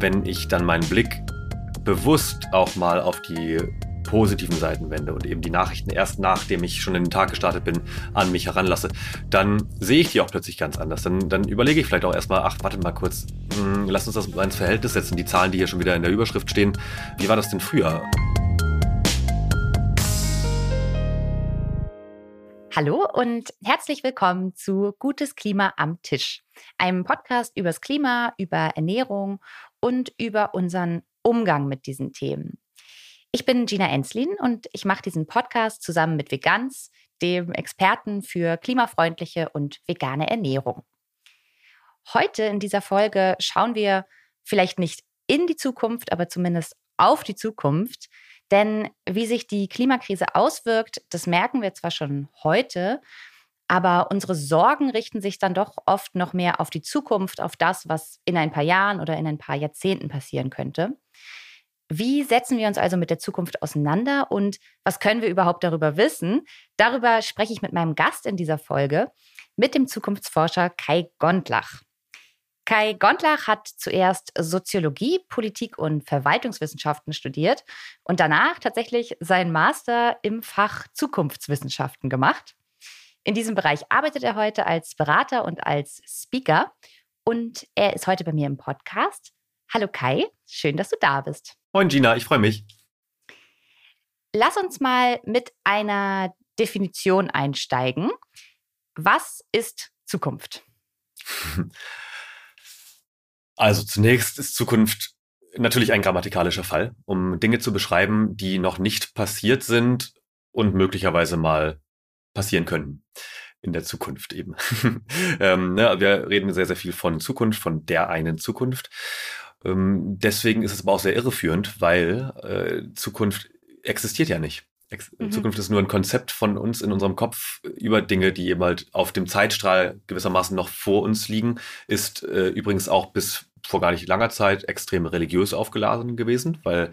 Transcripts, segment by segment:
wenn ich dann meinen Blick bewusst auch mal auf die positiven Seiten wende und eben die Nachrichten erst nachdem ich schon in den Tag gestartet bin, an mich heranlasse, dann sehe ich die auch plötzlich ganz anders. Dann, dann überlege ich vielleicht auch erstmal, ach, warte mal kurz, mh, hm, lass uns das mal ins Verhältnis setzen, die Zahlen, die hier schon wieder in der Überschrift stehen. Wie war das denn früher? Hallo und herzlich willkommen zu Gutes Klima am Tisch, einem Podcast übers Klima, über Ernährung und über unseren Umgang mit diesen Themen. Ich bin Gina Enslin und ich mache diesen Podcast zusammen mit Veganz, dem Experten für klimafreundliche und vegane Ernährung. Heute in dieser Folge schauen wir vielleicht nicht in die Zukunft, aber zumindest auf die Zukunft. Denn wie sich die Klimakrise auswirkt, das merken wir zwar schon heute, aber unsere Sorgen richten sich dann doch oft noch mehr auf die Zukunft, auf das, was in ein paar Jahren oder in ein paar Jahrzehnten passieren könnte. Wie setzen wir uns also mit der Zukunft auseinander und was können wir überhaupt darüber wissen? Darüber spreche ich mit meinem Gast in dieser Folge, mit dem Zukunftsforscher Kai Gondlach. Kai Gondlach hat zuerst Soziologie, Politik und Verwaltungswissenschaften studiert und danach tatsächlich seinen Master im Fach Zukunftswissenschaften gemacht. In diesem Bereich arbeitet er heute als Berater und als Speaker und er ist heute bei mir im Podcast. Hallo Kai, schön, dass du da bist. Moin Gina, ich freue mich. Lass uns mal mit einer Definition einsteigen. Was ist Zukunft? Also zunächst ist Zukunft natürlich ein grammatikalischer Fall, um Dinge zu beschreiben, die noch nicht passiert sind und möglicherweise mal passieren können in der Zukunft eben. ähm, ne, wir reden sehr, sehr viel von Zukunft, von der einen Zukunft. Ähm, deswegen ist es aber auch sehr irreführend, weil äh, Zukunft existiert ja nicht. Ex mhm. Zukunft ist nur ein Konzept von uns in unserem Kopf über Dinge, die eben halt auf dem Zeitstrahl gewissermaßen noch vor uns liegen, ist äh, übrigens auch bis vor gar nicht langer Zeit extrem religiös aufgeladen gewesen, weil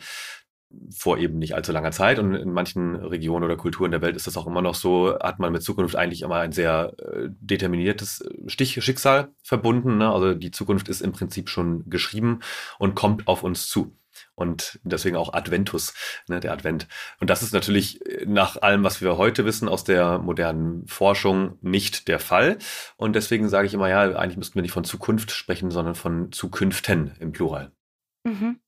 vor eben nicht allzu langer Zeit und in manchen Regionen oder Kulturen der Welt ist das auch immer noch so, hat man mit Zukunft eigentlich immer ein sehr äh, determiniertes Stich Schicksal verbunden. Ne? Also die Zukunft ist im Prinzip schon geschrieben und kommt auf uns zu. Und deswegen auch Adventus, ne, der Advent. Und das ist natürlich nach allem, was wir heute wissen aus der modernen Forschung, nicht der Fall. Und deswegen sage ich immer, ja, eigentlich müssten wir nicht von Zukunft sprechen, sondern von Zukünften im Plural. Mhm.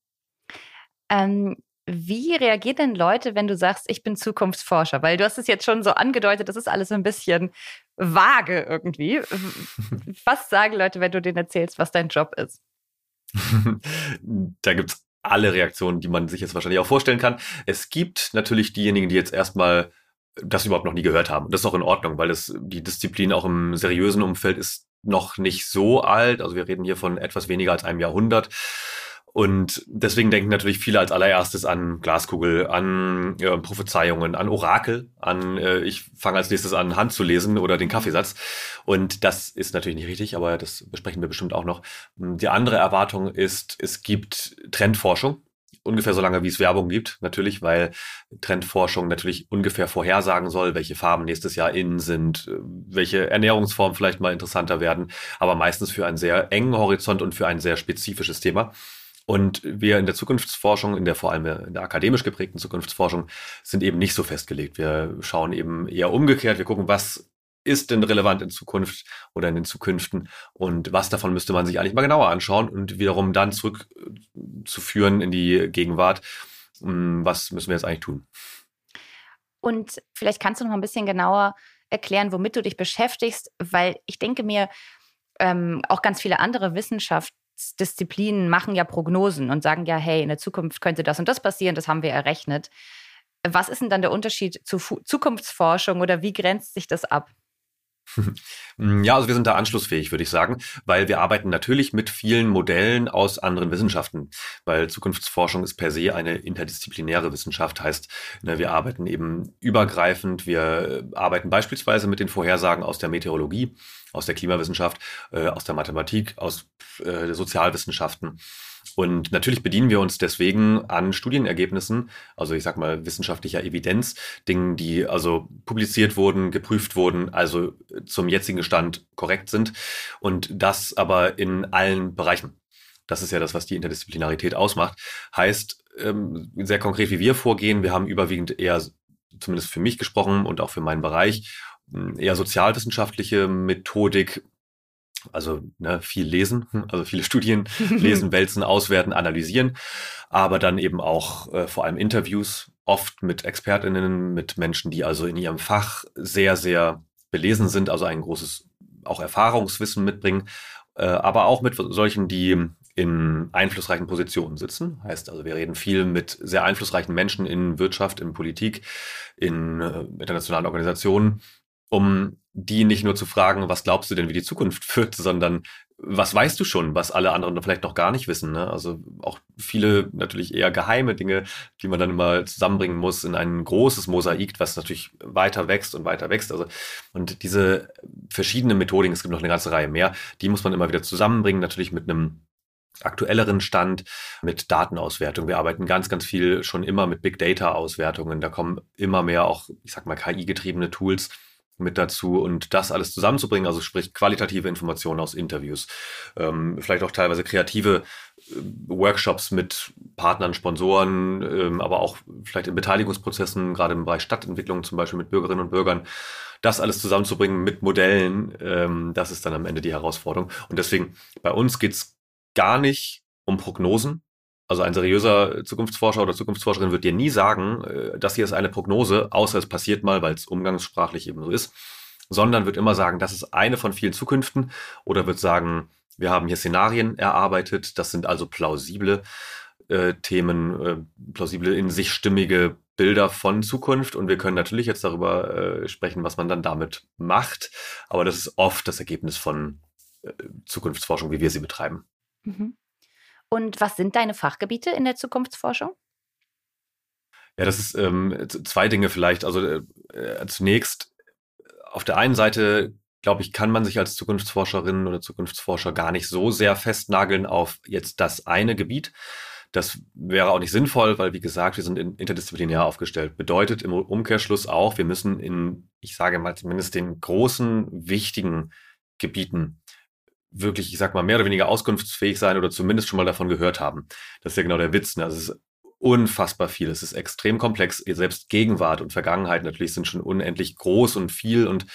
Ähm, wie reagieren denn Leute, wenn du sagst, ich bin Zukunftsforscher? Weil du hast es jetzt schon so angedeutet, das ist alles ein bisschen vage irgendwie. Was sagen Leute, wenn du denen erzählst, was dein Job ist? da gibt es alle Reaktionen, die man sich jetzt wahrscheinlich auch vorstellen kann. Es gibt natürlich diejenigen, die jetzt erstmal das überhaupt noch nie gehört haben. Das ist auch in Ordnung, weil es die Disziplin auch im seriösen Umfeld ist noch nicht so alt. Also wir reden hier von etwas weniger als einem Jahrhundert. Und deswegen denken natürlich viele als allererstes an Glaskugel, an äh, Prophezeiungen, an Orakel, an äh, ich fange als nächstes an, Hand zu lesen oder den Kaffeesatz. Und das ist natürlich nicht richtig, aber das besprechen wir bestimmt auch noch. Die andere Erwartung ist, es gibt Trendforschung. Ungefähr so lange, wie es Werbung gibt, natürlich, weil Trendforschung natürlich ungefähr vorhersagen soll, welche Farben nächstes Jahr innen sind, welche Ernährungsformen vielleicht mal interessanter werden, aber meistens für einen sehr engen Horizont und für ein sehr spezifisches Thema. Und wir in der Zukunftsforschung, in der vor allem in der akademisch geprägten Zukunftsforschung, sind eben nicht so festgelegt. Wir schauen eben eher umgekehrt. Wir gucken, was ist denn relevant in Zukunft oder in den Zukünften und was davon müsste man sich eigentlich mal genauer anschauen und wiederum dann zurückzuführen in die Gegenwart. Hm, was müssen wir jetzt eigentlich tun? Und vielleicht kannst du noch ein bisschen genauer erklären, womit du dich beschäftigst, weil ich denke mir, ähm, auch ganz viele andere Wissenschaften Wissenschaftsdisziplinen machen ja Prognosen und sagen ja, hey, in der Zukunft könnte das und das passieren, das haben wir errechnet. Was ist denn dann der Unterschied zu Fu Zukunftsforschung oder wie grenzt sich das ab? Ja, also wir sind da anschlussfähig, würde ich sagen, weil wir arbeiten natürlich mit vielen Modellen aus anderen Wissenschaften, weil Zukunftsforschung ist per se eine interdisziplinäre Wissenschaft, heißt, ne, wir arbeiten eben übergreifend, wir arbeiten beispielsweise mit den Vorhersagen aus der Meteorologie, aus der Klimawissenschaft, äh, aus der Mathematik, aus äh, Sozialwissenschaften. Und natürlich bedienen wir uns deswegen an Studienergebnissen, also ich sag mal wissenschaftlicher Evidenz, Dingen, die also publiziert wurden, geprüft wurden, also zum jetzigen Stand korrekt sind und das aber in allen Bereichen. Das ist ja das, was die Interdisziplinarität ausmacht. Heißt, ähm, sehr konkret, wie wir vorgehen, wir haben überwiegend eher, zumindest für mich gesprochen und auch für meinen Bereich, eher sozialwissenschaftliche Methodik, also ne, viel lesen, also viele Studien lesen, wälzen, auswerten, analysieren, aber dann eben auch äh, vor allem Interviews, oft mit Expertinnen, mit Menschen, die also in ihrem Fach sehr, sehr belesen sind, also ein großes auch Erfahrungswissen mitbringen, äh, aber auch mit solchen, die in einflussreichen Positionen sitzen. Heißt also, wir reden viel mit sehr einflussreichen Menschen in Wirtschaft, in Politik, in äh, internationalen Organisationen, um die nicht nur zu fragen, was glaubst du denn, wie die Zukunft wird, sondern was weißt du schon, was alle anderen vielleicht noch gar nicht wissen. Ne? Also auch viele natürlich eher geheime Dinge, die man dann immer zusammenbringen muss in ein großes Mosaik, was natürlich weiter wächst und weiter wächst. Also und diese verschiedenen Methodiken, es gibt noch eine ganze Reihe mehr, die muss man immer wieder zusammenbringen, natürlich mit einem aktuelleren Stand mit Datenauswertung. Wir arbeiten ganz, ganz viel schon immer mit Big Data Auswertungen. Da kommen immer mehr auch, ich sag mal, KI-getriebene Tools mit dazu und das alles zusammenzubringen, also sprich qualitative Informationen aus Interviews, ähm, vielleicht auch teilweise kreative äh, Workshops mit Partnern, Sponsoren, ähm, aber auch vielleicht in Beteiligungsprozessen, gerade im Bereich Stadtentwicklung zum Beispiel mit Bürgerinnen und Bürgern, das alles zusammenzubringen mit Modellen, ähm, das ist dann am Ende die Herausforderung. Und deswegen bei uns geht's gar nicht um Prognosen, also ein seriöser Zukunftsforscher oder Zukunftsforscherin wird dir nie sagen, äh, das hier ist eine Prognose, außer es passiert mal, weil es umgangssprachlich eben so ist, sondern wird immer sagen, das ist eine von vielen Zukünften oder wird sagen, wir haben hier Szenarien erarbeitet, das sind also plausible äh, Themen, äh, plausible in sich stimmige Bilder von Zukunft und wir können natürlich jetzt darüber äh, sprechen, was man dann damit macht, aber das ist oft das Ergebnis von äh, Zukunftsforschung, wie wir sie betreiben. Mhm. Und was sind deine Fachgebiete in der Zukunftsforschung? Ja, das ist ähm, zwei Dinge vielleicht. Also äh, äh, zunächst, auf der einen Seite, glaube ich, kann man sich als Zukunftsforscherin oder Zukunftsforscher gar nicht so sehr festnageln auf jetzt das eine Gebiet. Das wäre auch nicht sinnvoll, weil, wie gesagt, wir sind interdisziplinär aufgestellt. Bedeutet im Umkehrschluss auch, wir müssen in, ich sage mal zumindest den großen, wichtigen Gebieten wirklich, ich sag mal, mehr oder weniger auskunftsfähig sein oder zumindest schon mal davon gehört haben. Das ist ja genau der Witz. Ne? Also es ist unfassbar viel. Es ist extrem komplex. Selbst Gegenwart und Vergangenheit natürlich sind schon unendlich groß und viel und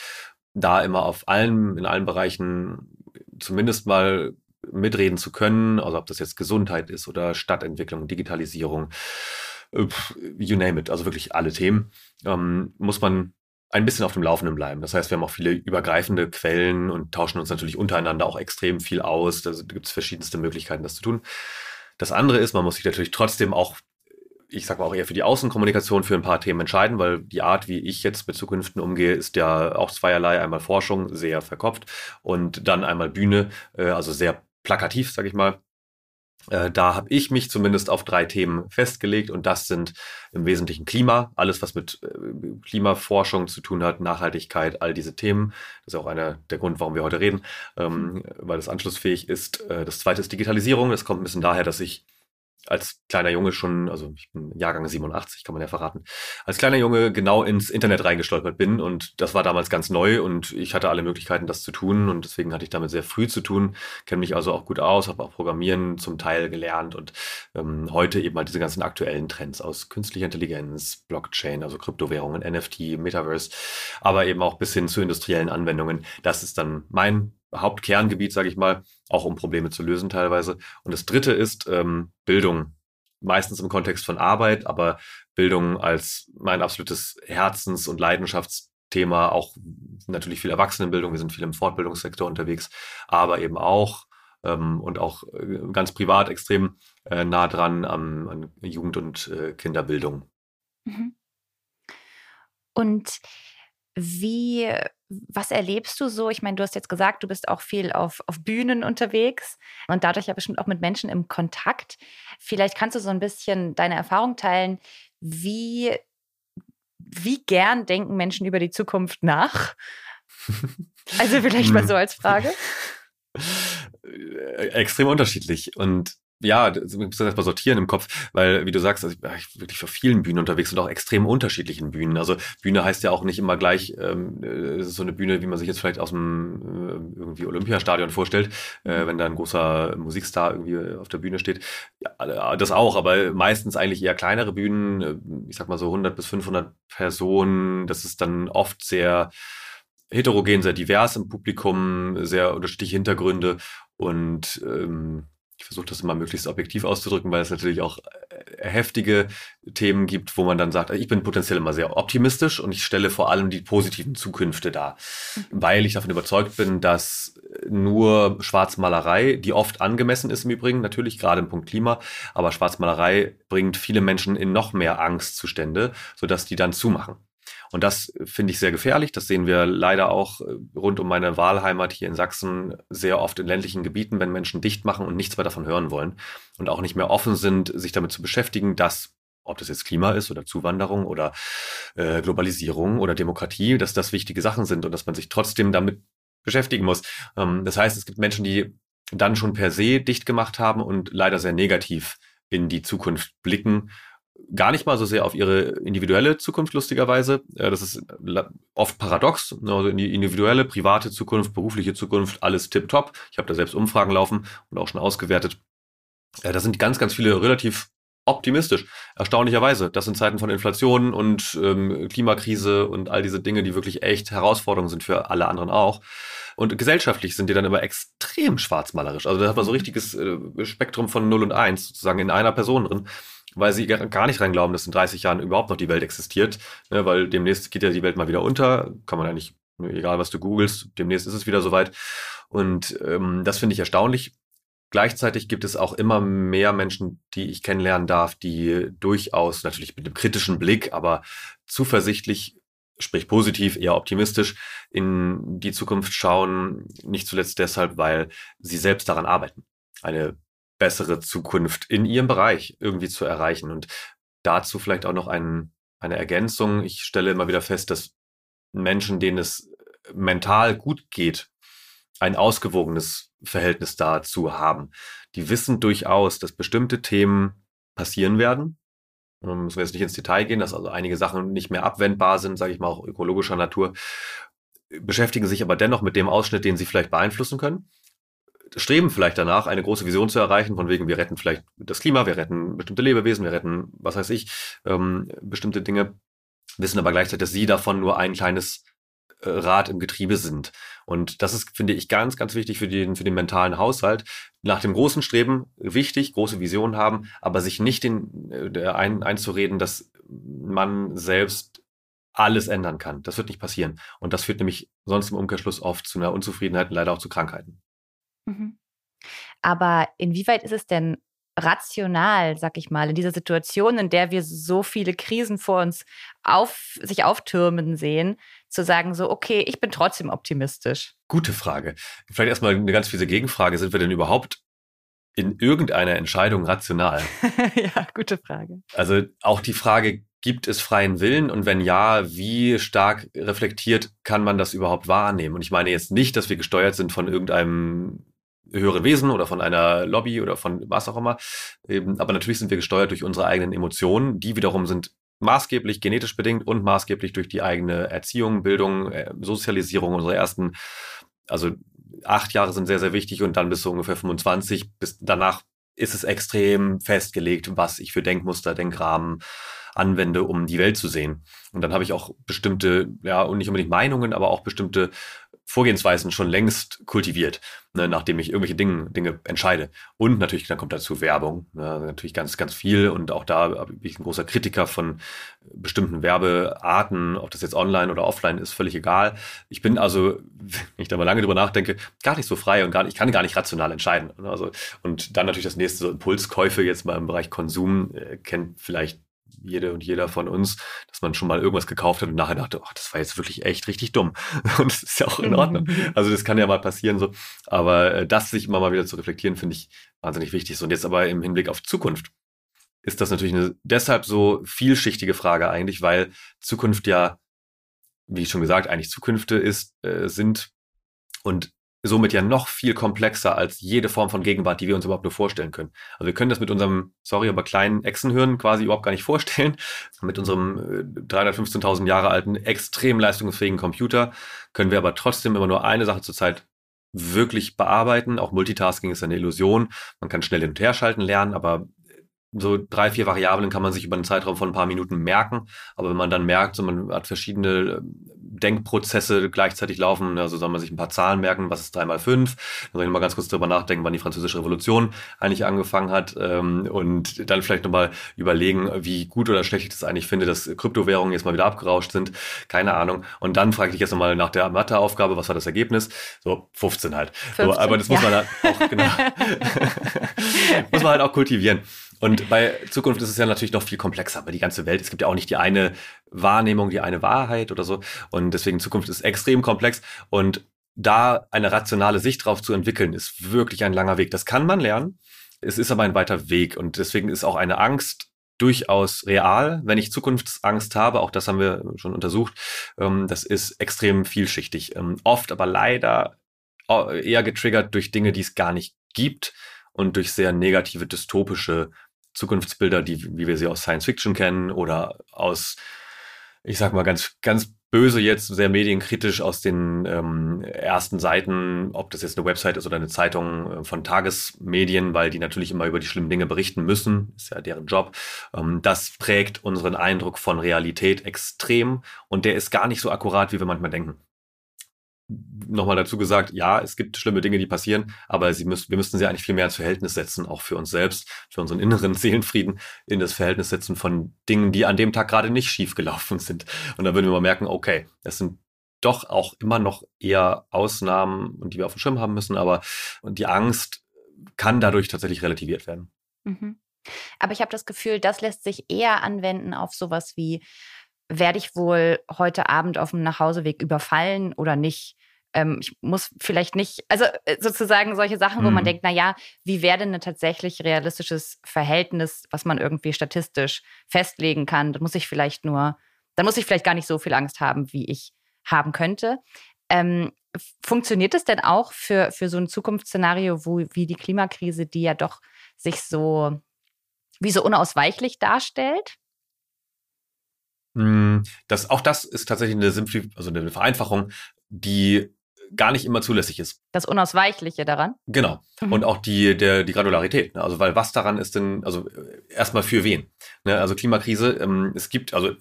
da immer auf allen, in allen Bereichen zumindest mal mitreden zu können, also ob das jetzt Gesundheit ist oder Stadtentwicklung, Digitalisierung, you name it, also wirklich alle Themen, ähm, muss man ein bisschen auf dem Laufenden bleiben. Das heißt, wir haben auch viele übergreifende Quellen und tauschen uns natürlich untereinander auch extrem viel aus. Da gibt es verschiedenste Möglichkeiten, das zu tun. Das andere ist, man muss sich natürlich trotzdem auch, ich sag mal auch eher für die Außenkommunikation für ein paar Themen entscheiden, weil die Art, wie ich jetzt mit Zukünften umgehe, ist ja auch zweierlei. Einmal Forschung, sehr verkopft und dann einmal Bühne, äh, also sehr plakativ, sag ich mal. Äh, da habe ich mich zumindest auf drei Themen festgelegt und das sind im Wesentlichen Klima, alles was mit äh, Klimaforschung zu tun hat, Nachhaltigkeit, all diese Themen. Das ist auch einer der Grund, warum wir heute reden, ähm, weil es anschlussfähig ist. Äh, das zweite ist Digitalisierung. Das kommt ein bisschen daher, dass ich als kleiner Junge schon, also ich bin Jahrgang 87, kann man ja verraten, als kleiner Junge genau ins Internet reingestolpert bin und das war damals ganz neu und ich hatte alle Möglichkeiten, das zu tun und deswegen hatte ich damit sehr früh zu tun, kenne mich also auch gut aus, habe auch Programmieren zum Teil gelernt und ähm, heute eben halt diese ganzen aktuellen Trends aus künstlicher Intelligenz, Blockchain, also Kryptowährungen, NFT, Metaverse, aber eben auch bis hin zu industriellen Anwendungen. Das ist dann mein Hauptkerngebiet, sage ich mal, auch um Probleme zu lösen teilweise. Und das Dritte ist ähm, Bildung, meistens im Kontext von Arbeit, aber Bildung als mein absolutes Herzens- und Leidenschaftsthema, auch natürlich viel Erwachsenenbildung, wir sind viel im Fortbildungssektor unterwegs, aber eben auch ähm, und auch äh, ganz privat extrem äh, nah dran am, an Jugend- und äh, Kinderbildung. Mhm. Und wie, was erlebst du so? Ich meine, du hast jetzt gesagt, du bist auch viel auf, auf Bühnen unterwegs und dadurch ja bestimmt auch mit Menschen im Kontakt. Vielleicht kannst du so ein bisschen deine Erfahrung teilen, wie, wie gern denken Menschen über die Zukunft nach? Also vielleicht mal so als Frage. Äh, extrem unterschiedlich. Und ja, ich muss das erstmal sortieren im Kopf, weil, wie du sagst, also ich bin wirklich auf vielen Bühnen unterwegs und auch extrem unterschiedlichen Bühnen. Also Bühne heißt ja auch nicht immer gleich ähm, äh, so eine Bühne, wie man sich jetzt vielleicht aus dem äh, irgendwie Olympiastadion vorstellt, äh, wenn da ein großer Musikstar irgendwie auf der Bühne steht. Ja, das auch, aber meistens eigentlich eher kleinere Bühnen, äh, ich sag mal so 100 bis 500 Personen. Das ist dann oft sehr heterogen, sehr divers im Publikum, sehr unterschiedliche Hintergründe und ähm, ich versuche das immer möglichst objektiv auszudrücken, weil es natürlich auch äh, heftige Themen gibt, wo man dann sagt, ich bin potenziell immer sehr optimistisch und ich stelle vor allem die positiven Zukünfte dar, mhm. weil ich davon überzeugt bin, dass nur Schwarzmalerei, die oft angemessen ist im Übrigen, natürlich gerade im Punkt Klima, aber Schwarzmalerei bringt viele Menschen in noch mehr Angstzustände, sodass die dann zumachen. Und das finde ich sehr gefährlich. Das sehen wir leider auch äh, rund um meine Wahlheimat hier in Sachsen sehr oft in ländlichen Gebieten, wenn Menschen dicht machen und nichts mehr davon hören wollen und auch nicht mehr offen sind, sich damit zu beschäftigen, dass ob das jetzt Klima ist oder Zuwanderung oder äh, Globalisierung oder Demokratie, dass das wichtige Sachen sind und dass man sich trotzdem damit beschäftigen muss. Ähm, das heißt, es gibt Menschen, die dann schon per se dicht gemacht haben und leider sehr negativ in die Zukunft blicken gar nicht mal so sehr auf ihre individuelle Zukunft, lustigerweise. Das ist oft paradox. Also in die individuelle, private Zukunft, berufliche Zukunft, alles tipptopp. Ich habe da selbst Umfragen laufen und auch schon ausgewertet. Da sind ganz, ganz viele relativ optimistisch, erstaunlicherweise. Das in Zeiten von Inflation und ähm, Klimakrise und all diese Dinge, die wirklich echt Herausforderungen sind für alle anderen auch. Und gesellschaftlich sind die dann immer extrem schwarzmalerisch. Also da hat man so ein richtiges äh, Spektrum von 0 und 1 sozusagen in einer Person drin weil sie gar nicht rein glauben, dass in 30 Jahren überhaupt noch die Welt existiert, ne, weil demnächst geht ja die Welt mal wieder unter, kann man eigentlich, egal was du googelst, demnächst ist es wieder soweit. Und ähm, das finde ich erstaunlich. Gleichzeitig gibt es auch immer mehr Menschen, die ich kennenlernen darf, die durchaus natürlich mit einem kritischen Blick, aber zuversichtlich, sprich positiv, eher optimistisch in die Zukunft schauen. Nicht zuletzt deshalb, weil sie selbst daran arbeiten. Eine bessere Zukunft in ihrem Bereich irgendwie zu erreichen. Und dazu vielleicht auch noch ein, eine Ergänzung. Ich stelle immer wieder fest, dass Menschen, denen es mental gut geht, ein ausgewogenes Verhältnis dazu haben. Die wissen durchaus, dass bestimmte Themen passieren werden. Da müssen wir jetzt nicht ins Detail gehen, dass also einige Sachen nicht mehr abwendbar sind, sage ich mal auch ökologischer Natur, beschäftigen sich aber dennoch mit dem Ausschnitt, den sie vielleicht beeinflussen können streben vielleicht danach, eine große Vision zu erreichen, von wegen, wir retten vielleicht das Klima, wir retten bestimmte Lebewesen, wir retten, was weiß ich, ähm, bestimmte Dinge, wissen aber gleichzeitig, dass sie davon nur ein kleines äh, Rad im Getriebe sind. Und das ist, finde ich, ganz, ganz wichtig für den, für den mentalen Haushalt. Nach dem großen Streben wichtig, große Visionen haben, aber sich nicht den, äh, ein, einzureden, dass man selbst alles ändern kann. Das wird nicht passieren. Und das führt nämlich sonst im Umkehrschluss oft zu einer Unzufriedenheit und leider auch zu Krankheiten. Mhm. Aber inwieweit ist es denn rational, sag ich mal, in dieser Situation, in der wir so viele Krisen vor uns auf, sich auftürmen sehen, zu sagen, so, okay, ich bin trotzdem optimistisch? Gute Frage. Vielleicht erstmal eine ganz fiese Gegenfrage. Sind wir denn überhaupt in irgendeiner Entscheidung rational? ja, gute Frage. Also auch die Frage, gibt es freien Willen? Und wenn ja, wie stark reflektiert kann man das überhaupt wahrnehmen? Und ich meine jetzt nicht, dass wir gesteuert sind von irgendeinem höheren Wesen oder von einer Lobby oder von was auch immer. aber natürlich sind wir gesteuert durch unsere eigenen Emotionen. Die wiederum sind maßgeblich genetisch bedingt und maßgeblich durch die eigene Erziehung, Bildung, äh, Sozialisierung. Unsere ersten, also acht Jahre sind sehr, sehr wichtig und dann bis so ungefähr 25. Bis danach ist es extrem festgelegt, was ich für Denkmuster, Denkrahmen anwende, um die Welt zu sehen. Und dann habe ich auch bestimmte, ja, und nicht unbedingt Meinungen, aber auch bestimmte Vorgehensweisen schon längst kultiviert, ne, nachdem ich irgendwelche Dinge, Dinge entscheide. Und natürlich, dann kommt dazu Werbung, ne, natürlich ganz, ganz viel. Und auch da bin ich ein großer Kritiker von bestimmten Werbearten, ob das jetzt online oder offline ist, völlig egal. Ich bin also, wenn ich da mal lange drüber nachdenke, gar nicht so frei und gar ich kann gar nicht rational entscheiden. Ne. Also, und dann natürlich das nächste, so Impulskäufe jetzt mal im Bereich Konsum, äh, kennt vielleicht jede und jeder von uns, dass man schon mal irgendwas gekauft hat und nachher dachte, ach, das war jetzt wirklich echt richtig dumm. Und das ist ja auch in Ordnung. Also das kann ja mal passieren so. Aber äh, das sich immer mal wieder zu reflektieren, finde ich wahnsinnig wichtig. So, und jetzt aber im Hinblick auf Zukunft ist das natürlich eine deshalb so vielschichtige Frage eigentlich, weil Zukunft ja, wie schon gesagt, eigentlich Zukünfte ist, äh, sind und somit ja noch viel komplexer als jede Form von Gegenwart, die wir uns überhaupt nur vorstellen können. Also wir können das mit unserem, sorry, aber kleinen Echsenhirn quasi überhaupt gar nicht vorstellen. Mit unserem 315.000 äh, Jahre alten, extrem leistungsfähigen Computer können wir aber trotzdem immer nur eine Sache zur Zeit wirklich bearbeiten. Auch Multitasking ist eine Illusion. Man kann schnell hin und her schalten lernen, aber so drei, vier Variablen kann man sich über einen Zeitraum von ein paar Minuten merken. Aber wenn man dann merkt, so man hat verschiedene Denkprozesse gleichzeitig laufen. Also soll man sich ein paar Zahlen merken, was ist drei mal fünf. Dann soll ich mal ganz kurz drüber nachdenken, wann die Französische Revolution eigentlich angefangen hat. Ähm, und dann vielleicht nochmal überlegen, wie gut oder schlecht ich das eigentlich finde, dass Kryptowährungen jetzt mal wieder abgerauscht sind. Keine Ahnung. Und dann frage ich jetzt nochmal nach der Matheaufgabe, was war das Ergebnis? So 15 halt. 15, so, aber das muss man halt auch, genau, muss man halt auch kultivieren. Und bei Zukunft ist es ja natürlich noch viel komplexer, aber die ganze Welt, es gibt ja auch nicht die eine Wahrnehmung, die eine Wahrheit oder so. Und deswegen Zukunft ist extrem komplex. Und da eine rationale Sicht drauf zu entwickeln, ist wirklich ein langer Weg. Das kann man lernen. Es ist aber ein weiter Weg. Und deswegen ist auch eine Angst durchaus real, wenn ich Zukunftsangst habe. Auch das haben wir schon untersucht. Ähm, das ist extrem vielschichtig. Ähm, oft aber leider eher getriggert durch Dinge, die es gar nicht gibt und durch sehr negative dystopische Zukunftsbilder, die, wie wir sie aus Science Fiction kennen oder aus, ich sag mal ganz, ganz böse jetzt, sehr medienkritisch aus den ähm, ersten Seiten, ob das jetzt eine Website ist oder eine Zeitung äh, von Tagesmedien, weil die natürlich immer über die schlimmen Dinge berichten müssen, ist ja deren Job. Ähm, das prägt unseren Eindruck von Realität extrem und der ist gar nicht so akkurat, wie wir manchmal denken nochmal dazu gesagt, ja, es gibt schlimme Dinge, die passieren, aber sie müssen, wir müssten sie eigentlich viel mehr ins Verhältnis setzen, auch für uns selbst, für unseren inneren Seelenfrieden, in das Verhältnis setzen von Dingen, die an dem Tag gerade nicht schief gelaufen sind. Und dann würden wir mal merken, okay, es sind doch auch immer noch eher Ausnahmen, die wir auf dem Schirm haben müssen, aber die Angst kann dadurch tatsächlich relativiert werden. Mhm. Aber ich habe das Gefühl, das lässt sich eher anwenden auf sowas wie werde ich wohl heute Abend auf dem Nachhauseweg überfallen oder nicht? Ähm, ich muss vielleicht nicht, also äh, sozusagen solche Sachen, mhm. wo man mhm. denkt, na ja, wie wäre denn ein tatsächlich realistisches Verhältnis, was man irgendwie statistisch festlegen kann? Da muss ich vielleicht nur, da muss ich vielleicht gar nicht so viel Angst haben, wie ich haben könnte. Ähm, funktioniert es denn auch für, für so ein Zukunftsszenario, wo wie die Klimakrise, die ja doch sich so wie so unausweichlich darstellt? Hm, das, auch das ist tatsächlich eine, Simplif also eine Vereinfachung, die gar nicht immer zulässig ist. Das Unausweichliche daran? Genau. Mhm. Und auch die, der, die Granularität. Ne? Also, weil was daran ist denn, also erstmal für wen? Ne? Also Klimakrise, ähm, es gibt, also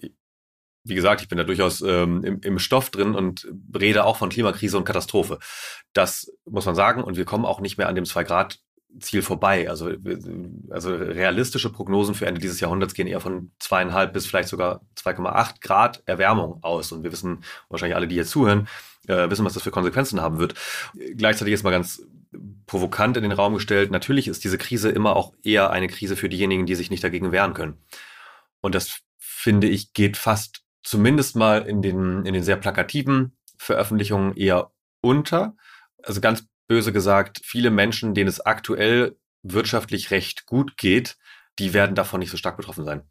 wie gesagt, ich bin da durchaus ähm, im, im Stoff drin und rede auch von Klimakrise und Katastrophe. Das muss man sagen. Und wir kommen auch nicht mehr an dem 2 Grad Ziel vorbei. Also, also realistische Prognosen für Ende dieses Jahrhunderts gehen eher von zweieinhalb bis vielleicht sogar 2,8 Grad Erwärmung aus. Und wir wissen wahrscheinlich alle, die hier zuhören, äh, wissen, was das für Konsequenzen haben wird. Gleichzeitig ist mal ganz provokant in den Raum gestellt, natürlich ist diese Krise immer auch eher eine Krise für diejenigen, die sich nicht dagegen wehren können. Und das finde ich geht fast zumindest mal in den, in den sehr plakativen Veröffentlichungen eher unter. Also ganz böse gesagt, viele Menschen, denen es aktuell wirtschaftlich recht gut geht, die werden davon nicht so stark betroffen sein.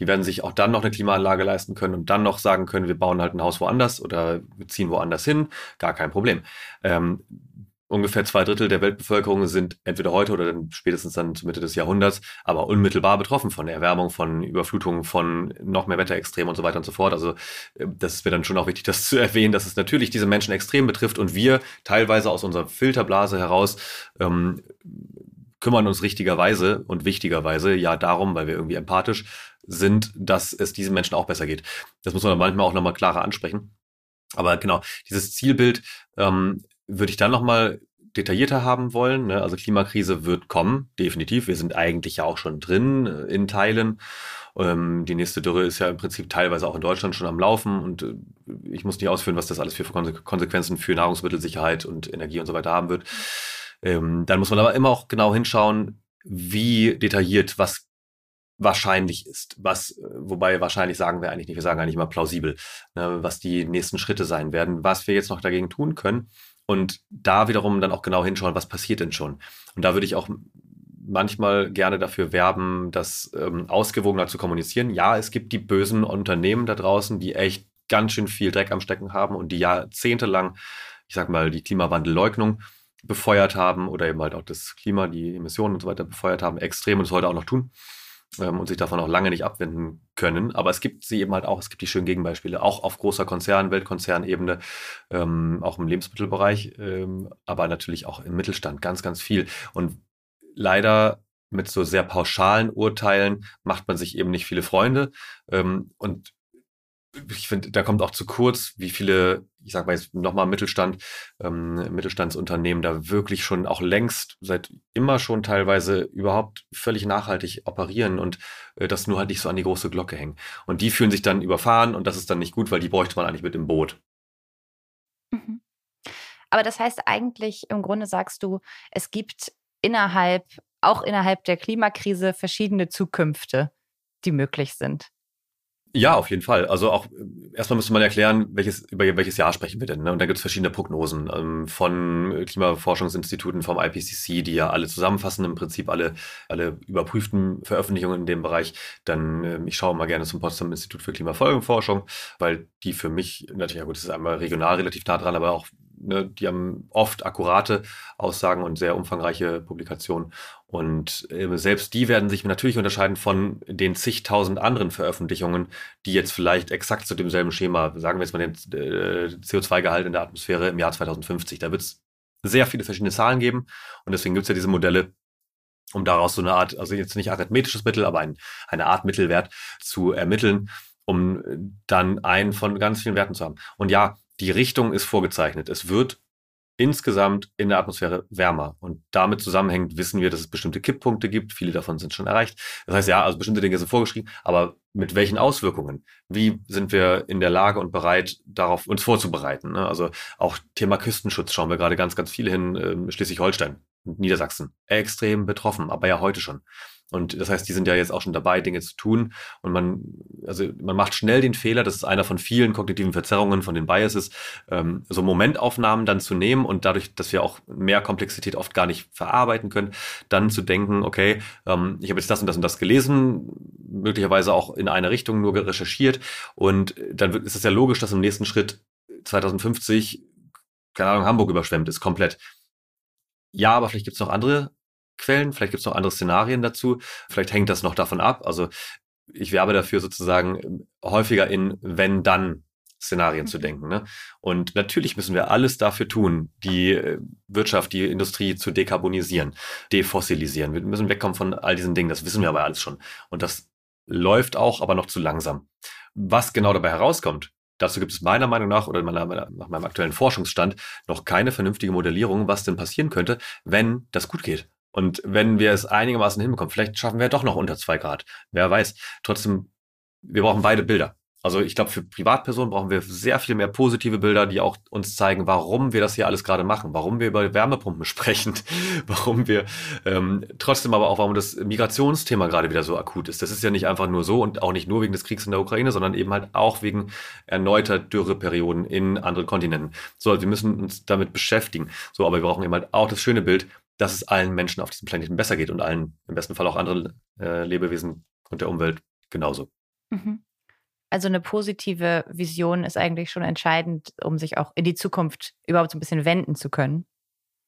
Die werden sich auch dann noch eine Klimaanlage leisten können und dann noch sagen können, wir bauen halt ein Haus woanders oder wir ziehen woanders hin. Gar kein Problem. Ähm, ungefähr zwei Drittel der Weltbevölkerung sind entweder heute oder dann spätestens dann zur Mitte des Jahrhunderts, aber unmittelbar betroffen von Erwärmung, von Überflutungen, von noch mehr Wetterextremen und so weiter und so fort. Also äh, das ist mir dann schon auch wichtig, das zu erwähnen, dass es natürlich diese Menschen extrem betrifft und wir teilweise aus unserer Filterblase heraus ähm, kümmern uns richtigerweise und wichtigerweise ja darum, weil wir irgendwie empathisch sind, dass es diesen Menschen auch besser geht. Das muss man manchmal auch nochmal klarer ansprechen. Aber genau, dieses Zielbild ähm, würde ich dann nochmal detaillierter haben wollen. Ne? Also Klimakrise wird kommen, definitiv. Wir sind eigentlich ja auch schon drin äh, in Teilen. Ähm, die nächste Dürre ist ja im Prinzip teilweise auch in Deutschland schon am Laufen und äh, ich muss nicht ausführen, was das alles für Konsequenzen für Nahrungsmittelsicherheit und Energie und so weiter haben wird. Ähm, dann muss man aber immer auch genau hinschauen, wie detailliert was wahrscheinlich ist. Was, äh, wobei wahrscheinlich sagen wir eigentlich nicht, wir sagen eigentlich immer plausibel, ne, was die nächsten Schritte sein werden, was wir jetzt noch dagegen tun können und da wiederum dann auch genau hinschauen, was passiert denn schon. Und da würde ich auch manchmal gerne dafür werben, das ähm, ausgewogener zu kommunizieren. Ja, es gibt die bösen Unternehmen da draußen, die echt ganz schön viel Dreck am Stecken haben und die jahrzehntelang ich sag mal, die Klimawandelleugnung befeuert haben oder eben halt auch das Klima, die Emissionen und so weiter befeuert haben, extrem und es heute auch noch tun ähm, und sich davon auch lange nicht abwenden können. Aber es gibt sie eben halt auch, es gibt die schönen Gegenbeispiele, auch auf großer Konzern, Weltkonzernebene, ähm, auch im Lebensmittelbereich, ähm, aber natürlich auch im Mittelstand ganz, ganz viel. Und leider mit so sehr pauschalen Urteilen macht man sich eben nicht viele Freunde. Ähm, und ich finde, da kommt auch zu kurz, wie viele, ich sag mal jetzt nochmal Mittelstand, ähm, Mittelstandsunternehmen da wirklich schon auch längst, seit immer schon teilweise überhaupt völlig nachhaltig operieren und äh, das nur halt nicht so an die große Glocke hängen. Und die fühlen sich dann überfahren und das ist dann nicht gut, weil die bräuchte man eigentlich mit im Boot. Mhm. Aber das heißt eigentlich, im Grunde sagst du, es gibt innerhalb, auch innerhalb der Klimakrise verschiedene Zukünfte, die möglich sind. Ja, auf jeden Fall. Also auch erstmal müsste man erklären, welches, über welches Jahr sprechen wir denn. Ne? Und da gibt es verschiedene Prognosen ähm, von Klimaforschungsinstituten, vom IPCC, die ja alle zusammenfassen, im Prinzip alle, alle überprüften Veröffentlichungen in dem Bereich. Dann, äh, ich schaue mal gerne zum Potsdam Institut für Klimafolgenforschung, weil die für mich, natürlich, ja gut, das ist einmal regional relativ nah dran, aber auch ne, die haben oft akkurate Aussagen und sehr umfangreiche Publikationen. Und äh, selbst die werden sich natürlich unterscheiden von den zigtausend anderen Veröffentlichungen, die jetzt vielleicht exakt zu demselben Schema, sagen wir jetzt mal den äh, CO2-Gehalt in der Atmosphäre im Jahr 2050. Da wird es sehr viele verschiedene Zahlen geben. Und deswegen gibt es ja diese Modelle, um daraus so eine Art, also jetzt nicht arithmetisches Mittel, aber ein, eine Art Mittelwert zu ermitteln, um dann einen von ganz vielen Werten zu haben. Und ja, die Richtung ist vorgezeichnet. Es wird insgesamt in der Atmosphäre wärmer. Und damit zusammenhängt wissen wir, dass es bestimmte Kipppunkte gibt. Viele davon sind schon erreicht. Das heißt, ja, also bestimmte Dinge sind vorgeschrieben, aber mit welchen Auswirkungen? Wie sind wir in der Lage und bereit, darauf uns vorzubereiten? Ne? Also auch Thema Küstenschutz schauen wir gerade ganz, ganz viel hin. Ähm, Schleswig-Holstein, Niedersachsen, extrem betroffen, aber ja heute schon. Und das heißt, die sind ja jetzt auch schon dabei, Dinge zu tun. Und man, also man macht schnell den Fehler, das ist einer von vielen kognitiven Verzerrungen, von den Biases, ähm, so Momentaufnahmen dann zu nehmen und dadurch, dass wir auch mehr Komplexität oft gar nicht verarbeiten können, dann zu denken, okay, ähm, ich habe jetzt das und das und das gelesen, möglicherweise auch in eine Richtung nur recherchiert. Und dann wird, ist es ja logisch, dass im nächsten Schritt 2050, keine Ahnung, Hamburg überschwemmt ist, komplett. Ja, aber vielleicht gibt es noch andere Quellen, vielleicht gibt es noch andere Szenarien dazu, vielleicht hängt das noch davon ab. Also ich werbe dafür sozusagen häufiger in wenn-dann Szenarien zu mhm. denken. Ne? Und natürlich müssen wir alles dafür tun, die äh, Wirtschaft, die Industrie zu dekarbonisieren, defossilisieren. Wir müssen wegkommen von all diesen Dingen. Das wissen wir aber alles schon. Und das läuft auch, aber noch zu langsam. Was genau dabei herauskommt, dazu gibt es meiner Meinung nach oder meiner, nach meinem aktuellen Forschungsstand noch keine vernünftige Modellierung, was denn passieren könnte, wenn das gut geht. Und wenn wir es einigermaßen hinbekommen, vielleicht schaffen wir doch noch unter zwei Grad. Wer weiß. Trotzdem, wir brauchen beide Bilder. Also ich glaube, für Privatpersonen brauchen wir sehr viel mehr positive Bilder, die auch uns zeigen, warum wir das hier alles gerade machen, warum wir über Wärmepumpen sprechen, warum wir ähm, trotzdem aber auch, warum das Migrationsthema gerade wieder so akut ist. Das ist ja nicht einfach nur so und auch nicht nur wegen des Kriegs in der Ukraine, sondern eben halt auch wegen erneuter Dürreperioden in anderen Kontinenten. So, wir müssen uns damit beschäftigen. So, aber wir brauchen eben halt auch das schöne Bild, dass es allen Menschen auf diesem Planeten besser geht und allen, im besten Fall auch anderen äh, Lebewesen und der Umwelt genauso. Mhm. Also eine positive Vision ist eigentlich schon entscheidend, um sich auch in die Zukunft überhaupt so ein bisschen wenden zu können.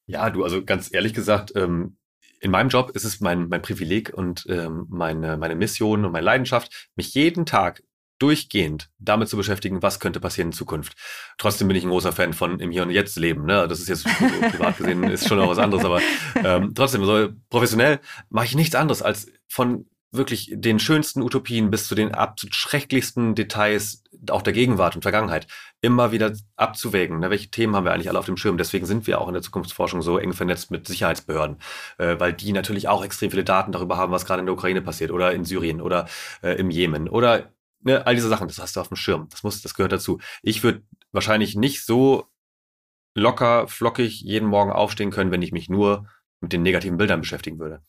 Ja, du, also ganz ehrlich gesagt, ähm, in meinem Job ist es mein, mein Privileg und ähm, meine, meine Mission und meine Leidenschaft, mich jeden Tag durchgehend damit zu beschäftigen, was könnte passieren in Zukunft. Trotzdem bin ich ein großer Fan von im Hier und Jetzt leben. Ne? Das ist jetzt privat gesehen ist schon auch was anderes, aber ähm, trotzdem, so professionell mache ich nichts anderes als von wirklich den schönsten Utopien bis zu den absolut schrecklichsten Details auch der Gegenwart und Vergangenheit immer wieder abzuwägen. Ne? Welche Themen haben wir eigentlich alle auf dem Schirm? Deswegen sind wir auch in der Zukunftsforschung so eng vernetzt mit Sicherheitsbehörden, äh, weil die natürlich auch extrem viele Daten darüber haben, was gerade in der Ukraine passiert oder in Syrien oder äh, im Jemen oder ne, all diese Sachen, das hast du auf dem Schirm. Das muss, das gehört dazu. Ich würde wahrscheinlich nicht so locker, flockig jeden Morgen aufstehen können, wenn ich mich nur mit den negativen Bildern beschäftigen würde.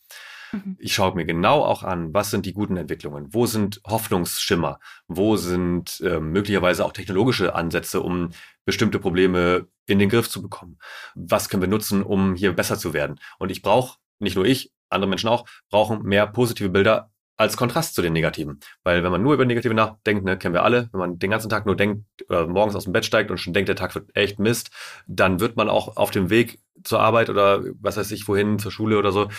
Mhm. Ich schaue mir genau auch an, was sind die guten Entwicklungen, wo sind Hoffnungsschimmer, wo sind äh, möglicherweise auch technologische Ansätze, um bestimmte Probleme in den Griff zu bekommen. Was können wir nutzen, um hier besser zu werden? Und ich brauche, nicht nur ich, andere Menschen auch, brauchen mehr positive Bilder als Kontrast zu den Negativen. Weil wenn man nur über Negative nachdenkt, ne, kennen wir alle, wenn man den ganzen Tag nur denkt oder morgens aus dem Bett steigt und schon denkt, der Tag wird echt Mist, dann wird man auch auf dem Weg zur Arbeit oder was weiß ich wohin, zur Schule oder so,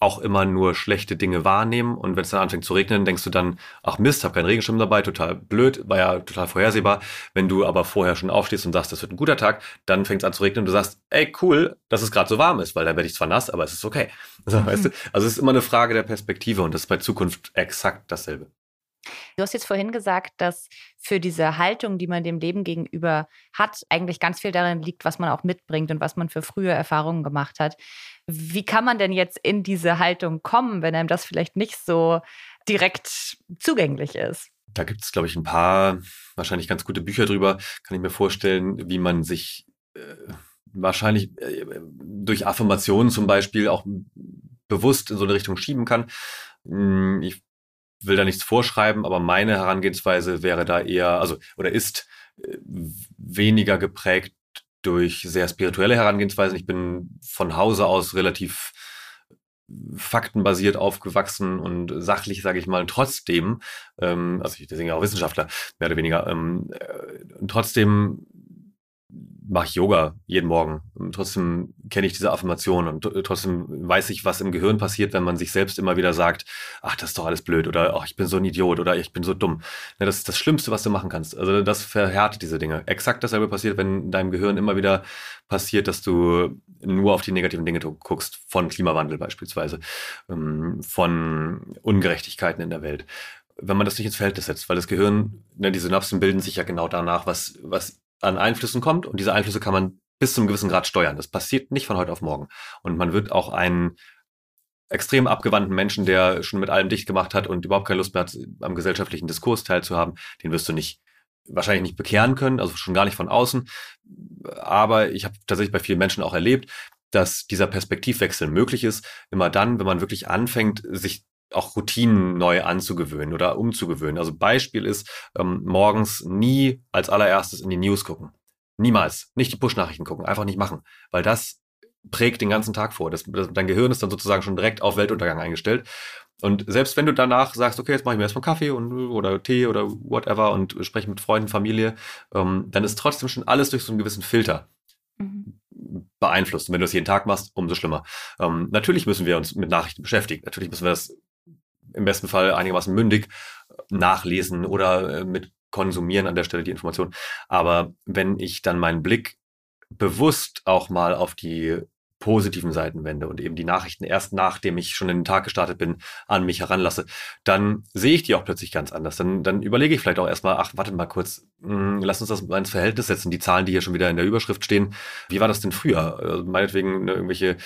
auch immer nur schlechte Dinge wahrnehmen. Und wenn es dann anfängt zu regnen, denkst du dann, ach Mist, hab keinen Regenschirm dabei, total blöd, war ja total vorhersehbar. Wenn du aber vorher schon aufstehst und sagst, das wird ein guter Tag, dann fängt es an zu regnen und du sagst, ey, cool, dass es gerade so warm ist, weil dann werde ich zwar nass, aber es ist okay. Also, mhm. weißt du? also es ist immer eine Frage der Perspektive und das ist bei Zukunft exakt dasselbe. Du hast jetzt vorhin gesagt, dass für diese Haltung, die man dem Leben gegenüber hat, eigentlich ganz viel darin liegt, was man auch mitbringt und was man für frühe Erfahrungen gemacht hat. Wie kann man denn jetzt in diese Haltung kommen, wenn einem das vielleicht nicht so direkt zugänglich ist? Da gibt es, glaube ich, ein paar wahrscheinlich ganz gute Bücher drüber. Kann ich mir vorstellen, wie man sich äh, wahrscheinlich äh, durch Affirmationen zum Beispiel auch bewusst in so eine Richtung schieben kann. Hm, ich will da nichts vorschreiben, aber meine Herangehensweise wäre da eher, also oder ist äh, weniger geprägt durch sehr spirituelle Herangehensweisen. Ich bin von Hause aus relativ faktenbasiert aufgewachsen und sachlich, sage ich mal, trotzdem, ähm, also ich bin ja auch Wissenschaftler, mehr oder weniger, ähm, äh, trotzdem mache ich Yoga jeden Morgen. Trotzdem kenne ich diese Affirmation und trotzdem weiß ich, was im Gehirn passiert, wenn man sich selbst immer wieder sagt, ach, das ist doch alles blöd oder ach, ich bin so ein Idiot oder ich bin so dumm. Ja, das ist das Schlimmste, was du machen kannst. Also das verhärtet diese Dinge. Exakt dasselbe passiert, wenn in deinem Gehirn immer wieder passiert, dass du nur auf die negativen Dinge guckst, von Klimawandel beispielsweise, ähm, von Ungerechtigkeiten in der Welt wenn man das nicht ins Verhältnis setzt, weil das Gehirn, ne, die Synapsen bilden sich ja genau danach, was, was an Einflüssen kommt und diese Einflüsse kann man bis zum gewissen Grad steuern. Das passiert nicht von heute auf morgen. Und man wird auch einen extrem abgewandten Menschen, der schon mit allem dicht gemacht hat und überhaupt keine Lust mehr hat, am gesellschaftlichen Diskurs teilzuhaben, den wirst du nicht wahrscheinlich nicht bekehren können, also schon gar nicht von außen. Aber ich habe tatsächlich bei vielen Menschen auch erlebt, dass dieser Perspektivwechsel möglich ist, immer dann, wenn man wirklich anfängt, sich auch Routinen neu anzugewöhnen oder umzugewöhnen. Also Beispiel ist, ähm, morgens nie als allererstes in die News gucken. Niemals. Nicht die Push-Nachrichten gucken. Einfach nicht machen. Weil das prägt den ganzen Tag vor. Das, das, dein Gehirn ist dann sozusagen schon direkt auf Weltuntergang eingestellt. Und selbst wenn du danach sagst, okay, jetzt mache ich mir erstmal Kaffee und, oder Tee oder whatever und spreche mit Freunden, Familie, ähm, dann ist trotzdem schon alles durch so einen gewissen Filter mhm. beeinflusst. Und wenn du das jeden Tag machst, umso schlimmer. Ähm, natürlich müssen wir uns mit Nachrichten beschäftigen. Natürlich müssen wir das im besten Fall einigermaßen mündig nachlesen oder äh, mit konsumieren an der Stelle die Information. Aber wenn ich dann meinen Blick bewusst auch mal auf die positiven Seiten wende und eben die Nachrichten erst nachdem ich schon in den Tag gestartet bin, an mich heranlasse, dann sehe ich die auch plötzlich ganz anders. Dann, dann überlege ich vielleicht auch erstmal, ach, warte mal kurz, mh, hm, lass uns das mal ins Verhältnis setzen, die Zahlen, die hier schon wieder in der Überschrift stehen. Wie war das denn früher? Also meinetwegen ne, irgendwelche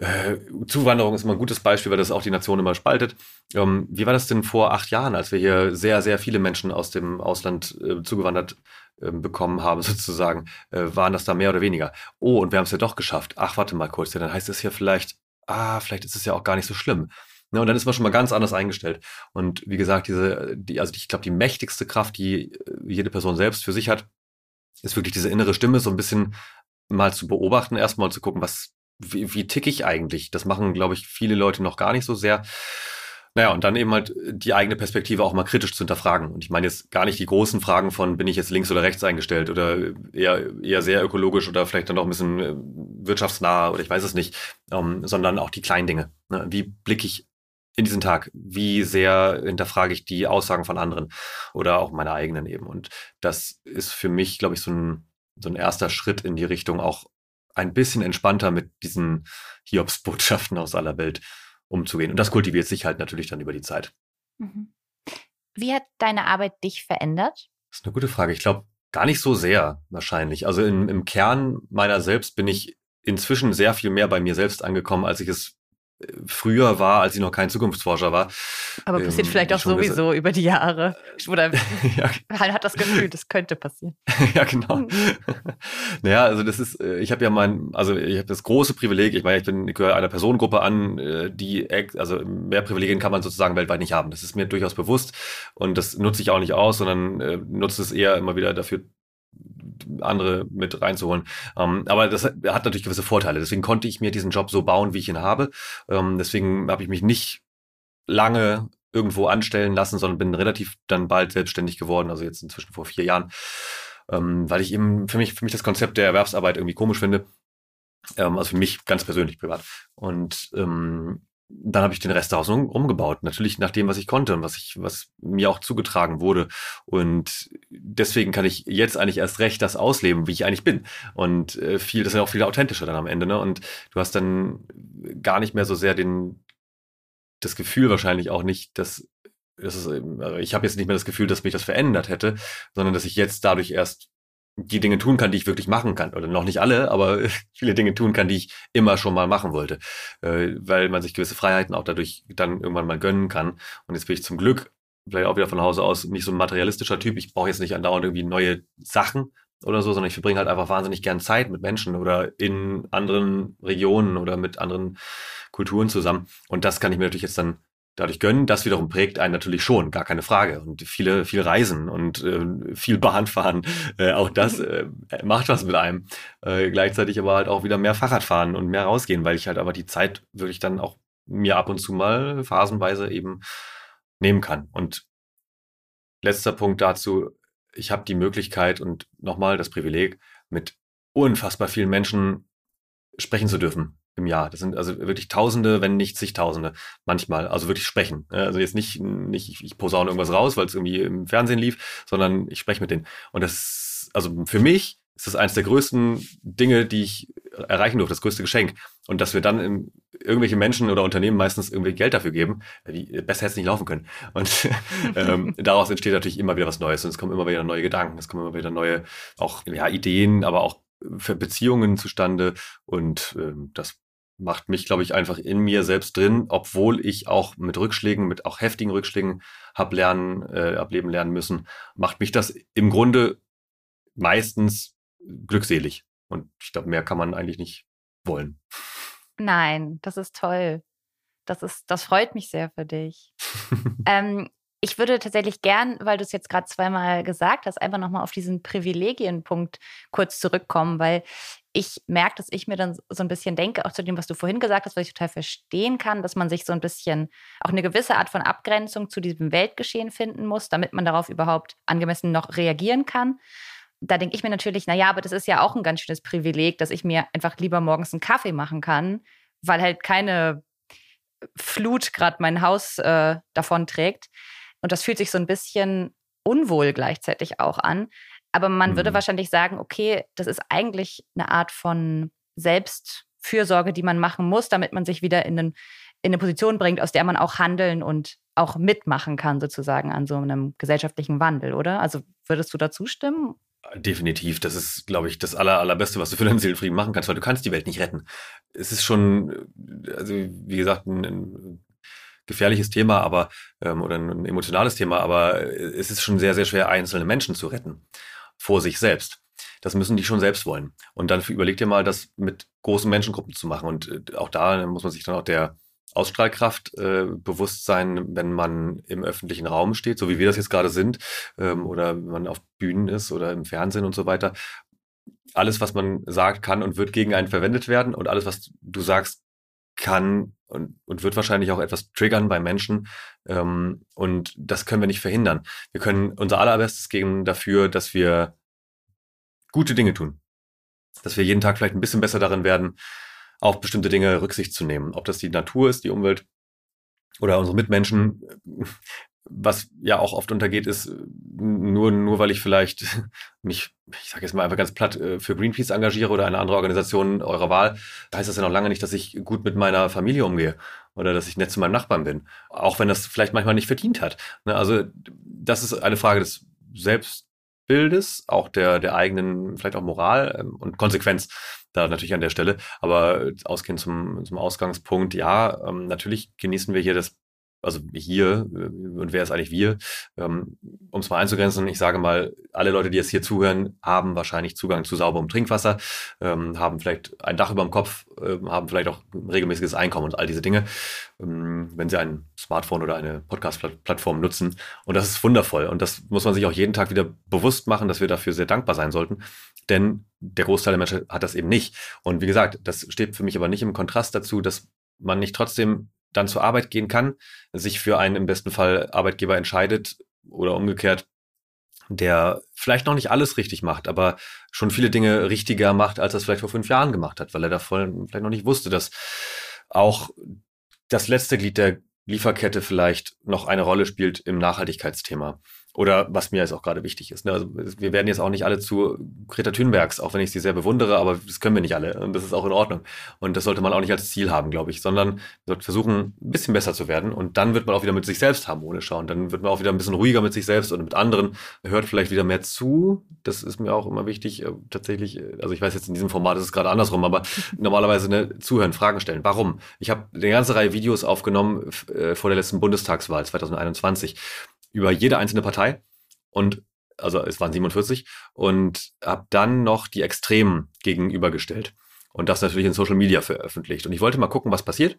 äh, Zuwanderung ist immer ein gutes Beispiel, weil das auch die Nation immer spaltet. Ähm, wie war das denn vor acht Jahren, als wir hier sehr, sehr viele Menschen aus dem Ausland äh, zugewandert äh, bekommen haben, sozusagen? Äh, waren das da mehr oder weniger? Oh, und wir haben es ja doch geschafft. Ach, warte mal kurz, ja, dann heißt es ja vielleicht, ah, vielleicht ist es ja auch gar nicht so schlimm. Ja, und dann ist man schon mal ganz anders eingestellt. Und wie gesagt, diese, die, also ich glaube, die mächtigste Kraft, die äh, jede Person selbst für sich hat, ist wirklich diese innere Stimme so ein bisschen mal zu beobachten, erstmal zu gucken, was, wie, wie tick ich eigentlich? Das machen, glaube ich, viele Leute noch gar nicht so sehr. Naja, und dann eben halt die eigene Perspektive auch mal kritisch zu hinterfragen. Und ich meine jetzt gar nicht die großen Fragen von, bin ich jetzt links oder rechts eingestellt oder eher, eher sehr ökologisch oder vielleicht dann auch ein bisschen äh, wirtschaftsnah oder ich weiß es nicht, ähm, sondern auch die kleinen Dinge. Ne? Wie blicke ich in diesen Tag? Wie sehr hinterfrage ich die Aussagen von anderen oder auch meine eigenen eben? Und das ist für mich, glaube ich, so ein, so ein erster Schritt in die Richtung, auch ein bisschen entspannter mit diesen Hiobs-Botschaften aus aller Welt umzugehen. Und das kultiviert sich halt natürlich dann über die Zeit. Mhm. Wie hat deine Arbeit dich verändert? Das ist eine gute Frage. Ich glaube, gar nicht so sehr wahrscheinlich. Also im, im Kern meiner selbst bin ich inzwischen sehr viel mehr bei mir selbst angekommen, als ich es früher war, als ich noch kein Zukunftsforscher war. Aber passiert ähm, vielleicht auch sowieso über die Jahre. Oder ja. man hat das Gefühl, das könnte passieren. ja, genau. Hm. naja, also das ist, äh, ich habe ja mein, also ich habe das große Privileg, ich meine, ich bin, ich gehöre einer Personengruppe an, äh, die, also mehr Privilegien kann man sozusagen weltweit nicht haben. Das ist mir durchaus bewusst und das nutze ich auch nicht aus, sondern äh, nutze es eher immer wieder dafür andere mit reinzuholen. Ähm, aber das hat, natürlich gewisse Vorteile. Deswegen konnte ich mir diesen Job so bauen, wie ich ihn habe. Ähm, deswegen habe ich mich nicht lange irgendwo anstellen lassen, sondern bin relativ dann bald selbstständig geworden, also jetzt inzwischen vor vier Jahren, ähm, weil ich eben für mich, für mich das Konzept der Erwerbsarbeit irgendwie komisch finde. Ähm, also für mich ganz persönlich privat. Und ähm, dann habe ich den Rest daraus um, umgebaut. Natürlich nach dem, was ich konnte und was ich, was mir auch zugetragen wurde. Und deswegen kann ich jetzt eigentlich erst recht das ausleben, wie ich eigentlich bin. Und äh, viel, das ist ja auch viel authentischer dann am Ende. Ne? Und du hast dann gar nicht mehr so sehr den, das Gefühl wahrscheinlich auch nicht, dass das ist, also ich habe jetzt nicht mehr das Gefühl, dass mich das verändert hätte, sondern dass ich jetzt dadurch erst die Dinge tun kann, die ich wirklich machen kann. Oder noch nicht alle, aber viele Dinge tun kann, die ich immer schon mal machen wollte. Äh, weil man sich gewisse Freiheiten auch dadurch dann irgendwann mal gönnen kann. Und jetzt bin ich zum Glück, vielleicht auch wieder von Hause aus, nicht so ein materialistischer Typ. Ich brauche jetzt nicht andauernd irgendwie neue Sachen oder so, sondern ich verbringe halt einfach wahnsinnig gern Zeit mit Menschen oder in anderen Regionen oder mit anderen Kulturen zusammen. Und das kann ich mir natürlich jetzt dann dadurch gönnen. Das wiederum prägt einen natürlich schon, gar keine Frage. Und viele, viel Reisen und äh, viel Bahnfahren, äh, auch das äh, macht was mit einem. Äh, gleichzeitig aber halt auch wieder mehr Fahrrad fahren und mehr rausgehen, weil ich halt aber die Zeit wirklich dann auch mir ab und zu mal phasenweise eben nehmen kann. Und letzter Punkt dazu, ich habe die Möglichkeit und nochmal das Privileg, mit unfassbar vielen Menschen sprechen zu dürfen im Jahr. Das sind also wirklich Tausende, wenn nicht zigtausende manchmal. Also wirklich sprechen. Also jetzt nicht, nicht ich posaune irgendwas raus, weil es irgendwie im Fernsehen lief, sondern ich spreche mit denen. Und das, also für mich ist das eines der größten Dinge, die ich erreichen durfte, das größte Geschenk. Und dass wir dann in, irgendwelche Menschen oder Unternehmen meistens irgendwie Geld dafür geben, wie, besser hätte es nicht laufen können. Und ähm, daraus entsteht natürlich immer wieder was Neues und es kommen immer wieder neue Gedanken, es kommen immer wieder neue auch ja, Ideen, aber auch Beziehungen zustande und ähm, das macht mich, glaube ich, einfach in mir selbst drin, obwohl ich auch mit Rückschlägen, mit auch heftigen Rückschlägen hab lernen, äh, ableben lernen müssen, macht mich das im Grunde meistens glückselig. Und ich glaube, mehr kann man eigentlich nicht wollen. Nein, das ist toll. Das ist, das freut mich sehr für dich. ähm, ich würde tatsächlich gern, weil du es jetzt gerade zweimal gesagt hast, einfach nochmal auf diesen Privilegienpunkt kurz zurückkommen, weil ich merke, dass ich mir dann so ein bisschen denke, auch zu dem, was du vorhin gesagt hast, was ich total verstehen kann, dass man sich so ein bisschen auch eine gewisse Art von Abgrenzung zu diesem Weltgeschehen finden muss, damit man darauf überhaupt angemessen noch reagieren kann. Da denke ich mir natürlich, naja, aber das ist ja auch ein ganz schönes Privileg, dass ich mir einfach lieber morgens einen Kaffee machen kann, weil halt keine Flut gerade mein Haus äh, davon trägt. Und das fühlt sich so ein bisschen unwohl gleichzeitig auch an. Aber man mhm. würde wahrscheinlich sagen, okay, das ist eigentlich eine Art von Selbstfürsorge, die man machen muss, damit man sich wieder in, einen, in eine Position bringt, aus der man auch handeln und auch mitmachen kann, sozusagen an so einem gesellschaftlichen Wandel, oder? Also würdest du da zustimmen? Definitiv. Das ist, glaube ich, das aller, allerbeste, was du für deinen Seelenfrieden machen kannst, weil du kannst die Welt nicht retten. Es ist schon, also wie gesagt, ein, ein gefährliches Thema, aber ähm, oder ein emotionales Thema, aber es ist schon sehr, sehr schwer, einzelne Menschen zu retten vor sich selbst. Das müssen die schon selbst wollen. Und dann überleg dir mal, das mit großen Menschengruppen zu machen. Und äh, auch da muss man sich dann auch der Ausstrahlkraft äh, bewusst sein, wenn man im öffentlichen Raum steht, so wie wir das jetzt gerade sind, ähm, oder wenn man auf Bühnen ist oder im Fernsehen und so weiter. Alles, was man sagt, kann und wird gegen einen verwendet werden und alles, was du sagst, kann und, und wird wahrscheinlich auch etwas triggern bei Menschen. Ähm, und das können wir nicht verhindern. Wir können unser allerbestes geben dafür, dass wir gute Dinge tun. Dass wir jeden Tag vielleicht ein bisschen besser darin werden, auf bestimmte Dinge Rücksicht zu nehmen. Ob das die Natur ist, die Umwelt oder unsere Mitmenschen was ja auch oft untergeht, ist nur, nur weil ich vielleicht mich, ich sage jetzt mal einfach ganz platt, äh, für Greenpeace engagiere oder eine andere Organisation eurer Wahl, heißt das ja noch lange nicht, dass ich gut mit meiner Familie umgehe oder dass ich nett zu meinem Nachbarn bin. Auch wenn das vielleicht manchmal nicht verdient hat. Ne, also das ist eine Frage des Selbstbildes, auch der, der eigenen, vielleicht auch Moral ähm, und Konsequenz da natürlich an der Stelle. Aber ausgehend zum, zum Ausgangspunkt, ja, ähm, natürlich genießen wir hier das also hier, äh, und wer ist eigentlich wir, ähm, um es mal einzugrenzen, ich sage mal, alle Leute, die jetzt hier zuhören, haben wahrscheinlich Zugang zu sauberem Trinkwasser, ähm, haben vielleicht ein Dach über dem Kopf, äh, haben vielleicht auch regelmäßiges Einkommen und all diese Dinge, ähm, wenn sie ein Smartphone oder eine Podcast-Plattform nutzen. Und das ist wundervoll. Und das muss man sich auch jeden Tag wieder bewusst machen, dass wir dafür sehr dankbar sein sollten. Denn der Großteil der Menschen hat das eben nicht. Und wie gesagt, das steht für mich aber nicht im Kontrast dazu, dass man nicht trotzdem dann zur Arbeit gehen kann, sich für einen im besten Fall Arbeitgeber entscheidet oder umgekehrt, der vielleicht noch nicht alles richtig macht, aber schon viele Dinge richtiger macht, als er es vielleicht vor fünf Jahren gemacht hat, weil er davon vielleicht noch nicht wusste, dass auch das letzte Glied der Lieferkette vielleicht noch eine Rolle spielt im Nachhaltigkeitsthema. Oder was mir jetzt auch gerade wichtig ist. Ne? Also wir werden jetzt auch nicht alle zu Greta Thunbergs, auch wenn ich sie sehr bewundere, aber das können wir nicht alle. Und das ist auch in Ordnung. Und das sollte man auch nicht als Ziel haben, glaube ich, sondern sollte versuchen, ein bisschen besser zu werden. Und dann wird man auch wieder mit sich selbst harmonisch schauen. Dann wird man auch wieder ein bisschen ruhiger mit sich selbst und mit anderen, hört vielleicht wieder mehr zu. Das ist mir auch immer wichtig. Äh, tatsächlich, äh, also ich weiß jetzt in diesem Format ist es gerade andersrum, aber normalerweise ne, zuhören, Fragen stellen. Warum? Ich habe eine ganze Reihe Videos aufgenommen äh, vor der letzten Bundestagswahl 2021 über jede einzelne Partei und also es waren 47 und habe dann noch die Extremen gegenübergestellt und das natürlich in Social Media veröffentlicht. Und ich wollte mal gucken, was passiert.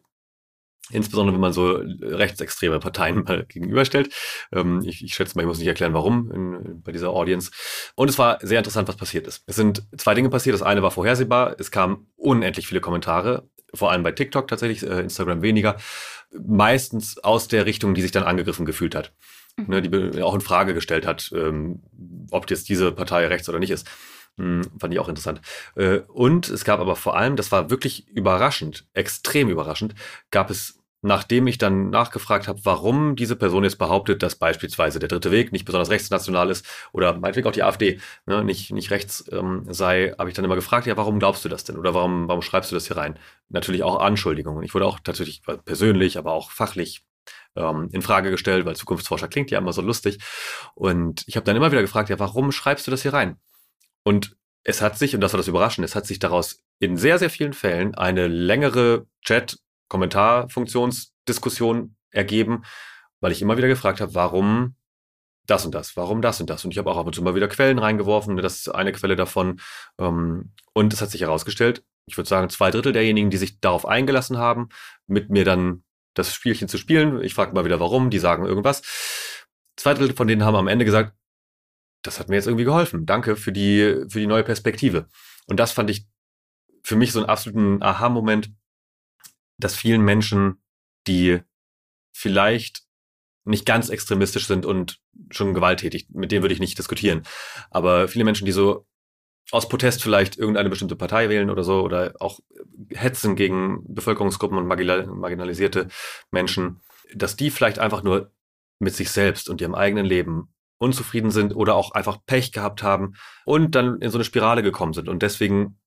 Insbesondere wenn man so rechtsextreme Parteien mal gegenüberstellt. Ähm, ich, ich, schätze mal, ich muss nicht erklären, warum in, bei dieser Audience. Und es war sehr interessant, was passiert ist. Es sind zwei Dinge passiert. Das eine war vorhersehbar. Es kamen unendlich viele Kommentare, vor allem bei TikTok tatsächlich, äh, Instagram weniger. Meistens aus der Richtung, die sich dann angegriffen gefühlt hat ne, die auch in Frage gestellt hat, ähm, ob jetzt diese Partei rechts oder nicht ist. Hm, fand ich auch interessant. Äh, und es gab aber vor allem, das war wirklich überraschend, extrem überraschend, gab es nachdem ich dann nachgefragt habe, warum diese Person jetzt behauptet, dass beispielsweise der dritte Weg nicht besonders rechtsnational ist oder meinetwegen auch die AfD ne, nicht, nicht rechts ähm, sei, habe ich dann immer gefragt, ja, warum glaubst du das denn? Oder warum, warum schreibst du das hier rein? Natürlich auch Anschuldigungen. Ich wurde auch tatsächlich persönlich, aber auch fachlich ähm, in Frage gestellt, weil Zukunftsforscher klingt ja immer so lustig. Und ich habe dann immer wieder gefragt, ja, warum schreibst du das hier rein? Und es hat sich, und das war das Überraschende, es hat sich daraus in sehr, sehr vielen Fällen eine längere Chat-Kommentarfunktionsdiskussion ergeben, weil ich immer wieder gefragt habe, warum das und das, warum das und das. Und ich habe auch ab und zu mal wieder Quellen reingeworfen, das ist eine Quelle davon. Ähm, und es hat sich herausgestellt, ich würde sagen, zwei Drittel derjenigen, die sich darauf eingelassen haben, mit mir dann das Spielchen zu spielen. Ich frage mal wieder, warum. Die sagen irgendwas. Zwei Drittel von denen haben am Ende gesagt, das hat mir jetzt irgendwie geholfen. Danke für die, für die neue Perspektive. Und das fand ich für mich so einen absoluten Aha-Moment, dass vielen Menschen, die vielleicht nicht ganz extremistisch sind und schon gewalttätig, mit denen würde ich nicht diskutieren. Aber viele Menschen, die so aus Protest vielleicht irgendeine bestimmte Partei wählen oder so oder auch hetzen gegen Bevölkerungsgruppen und marginalisierte Menschen, dass die vielleicht einfach nur mit sich selbst und ihrem eigenen Leben unzufrieden sind oder auch einfach Pech gehabt haben und dann in so eine Spirale gekommen sind und deswegen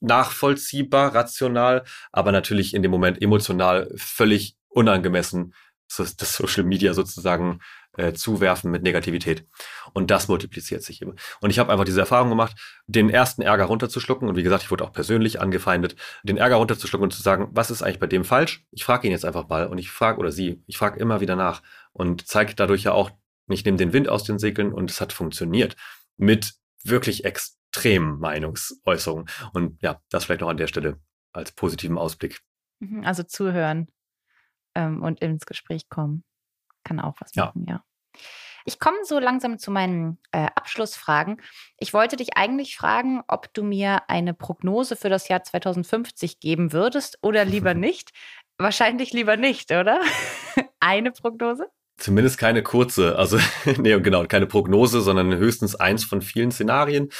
nachvollziehbar, rational, aber natürlich in dem Moment emotional völlig unangemessen das Social Media sozusagen äh, zuwerfen mit Negativität. Und das multipliziert sich immer. Und ich habe einfach diese Erfahrung gemacht, den ersten Ärger runterzuschlucken. Und wie gesagt, ich wurde auch persönlich angefeindet, den Ärger runterzuschlucken und zu sagen, was ist eigentlich bei dem falsch? Ich frage ihn jetzt einfach mal und ich frage, oder sie, ich frage immer wieder nach und zeige dadurch ja auch, ich nehme den Wind aus den Segeln und es hat funktioniert. Mit wirklich extremen Meinungsäußerungen. Und ja, das vielleicht noch an der Stelle als positiven Ausblick. Mhm, also zuhören ähm, und ins Gespräch kommen kann auch was machen, ja. ja. Ich komme so langsam zu meinen äh, Abschlussfragen. Ich wollte dich eigentlich fragen, ob du mir eine Prognose für das Jahr 2050 geben würdest oder lieber nicht. Wahrscheinlich lieber nicht, oder? eine Prognose? Zumindest keine kurze. Also, nee, genau, keine Prognose, sondern höchstens eins von vielen Szenarien.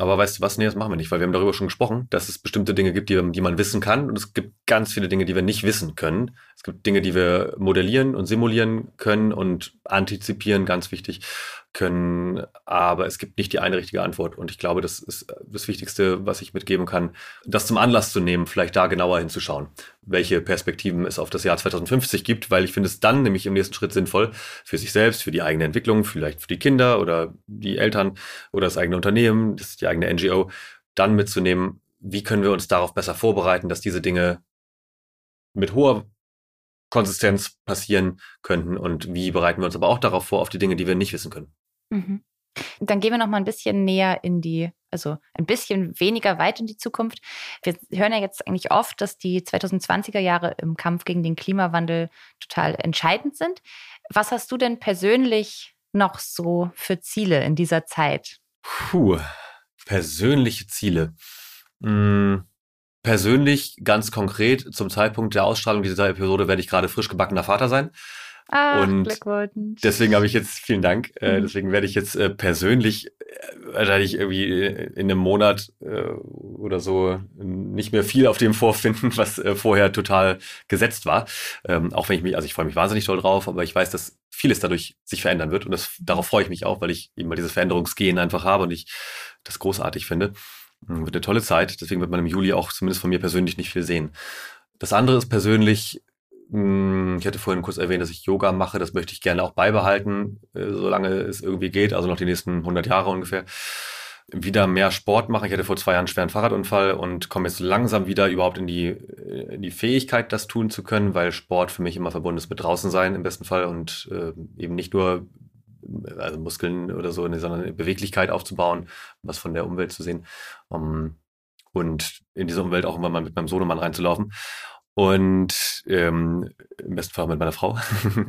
Aber weißt du was? Nee, das machen wir nicht, weil wir haben darüber schon gesprochen, dass es bestimmte Dinge gibt, die, die man wissen kann. Und es gibt ganz viele Dinge, die wir nicht wissen können. Es gibt Dinge, die wir modellieren und simulieren können und antizipieren, ganz wichtig können, aber es gibt nicht die eine richtige Antwort. Und ich glaube, das ist das Wichtigste, was ich mitgeben kann, das zum Anlass zu nehmen, vielleicht da genauer hinzuschauen, welche Perspektiven es auf das Jahr 2050 gibt, weil ich finde es dann nämlich im nächsten Schritt sinnvoll, für sich selbst, für die eigene Entwicklung, vielleicht für die Kinder oder die Eltern oder das eigene Unternehmen, das die eigene NGO, dann mitzunehmen, wie können wir uns darauf besser vorbereiten, dass diese Dinge mit hoher Konsistenz passieren könnten und wie bereiten wir uns aber auch darauf vor, auf die Dinge, die wir nicht wissen können. Mhm. Dann gehen wir noch mal ein bisschen näher in die, also ein bisschen weniger weit in die Zukunft. Wir hören ja jetzt eigentlich oft, dass die 2020er Jahre im Kampf gegen den Klimawandel total entscheidend sind. Was hast du denn persönlich noch so für Ziele in dieser Zeit? Puh, persönliche Ziele. Hm, persönlich ganz konkret zum Zeitpunkt der Ausstrahlung dieser Episode werde ich gerade frisch gebackener Vater sein. Ach, und Glückwunsch. deswegen habe ich jetzt, vielen Dank, äh, mhm. deswegen werde ich jetzt äh, persönlich äh, wahrscheinlich irgendwie in einem Monat äh, oder so nicht mehr viel auf dem vorfinden, was äh, vorher total gesetzt war. Ähm, auch wenn ich mich, also ich freue mich wahnsinnig toll drauf, aber ich weiß, dass vieles dadurch sich verändern wird und das, darauf freue ich mich auch, weil ich immer dieses Veränderungsgehen einfach habe und ich das großartig finde. Hm, wird eine tolle Zeit, deswegen wird man im Juli auch zumindest von mir persönlich nicht viel sehen. Das andere ist persönlich, hm, ich hatte vorhin kurz erwähnt, dass ich Yoga mache. Das möchte ich gerne auch beibehalten, äh, solange es irgendwie geht, also noch die nächsten 100 Jahre ungefähr. Wieder mehr Sport machen. Ich hatte vor zwei Jahren einen schweren Fahrradunfall und komme jetzt langsam wieder überhaupt in die, äh, in die Fähigkeit, das tun zu können, weil Sport für mich immer verbunden ist mit draußen sein im besten Fall und äh, eben nicht nur also Muskeln oder so, sondern Beweglichkeit aufzubauen, was von der Umwelt zu sehen. Um, und in diese Umwelt auch immer mal mit meinem Sohnemann reinzulaufen. Und ähm, im besten Fall mit meiner Frau.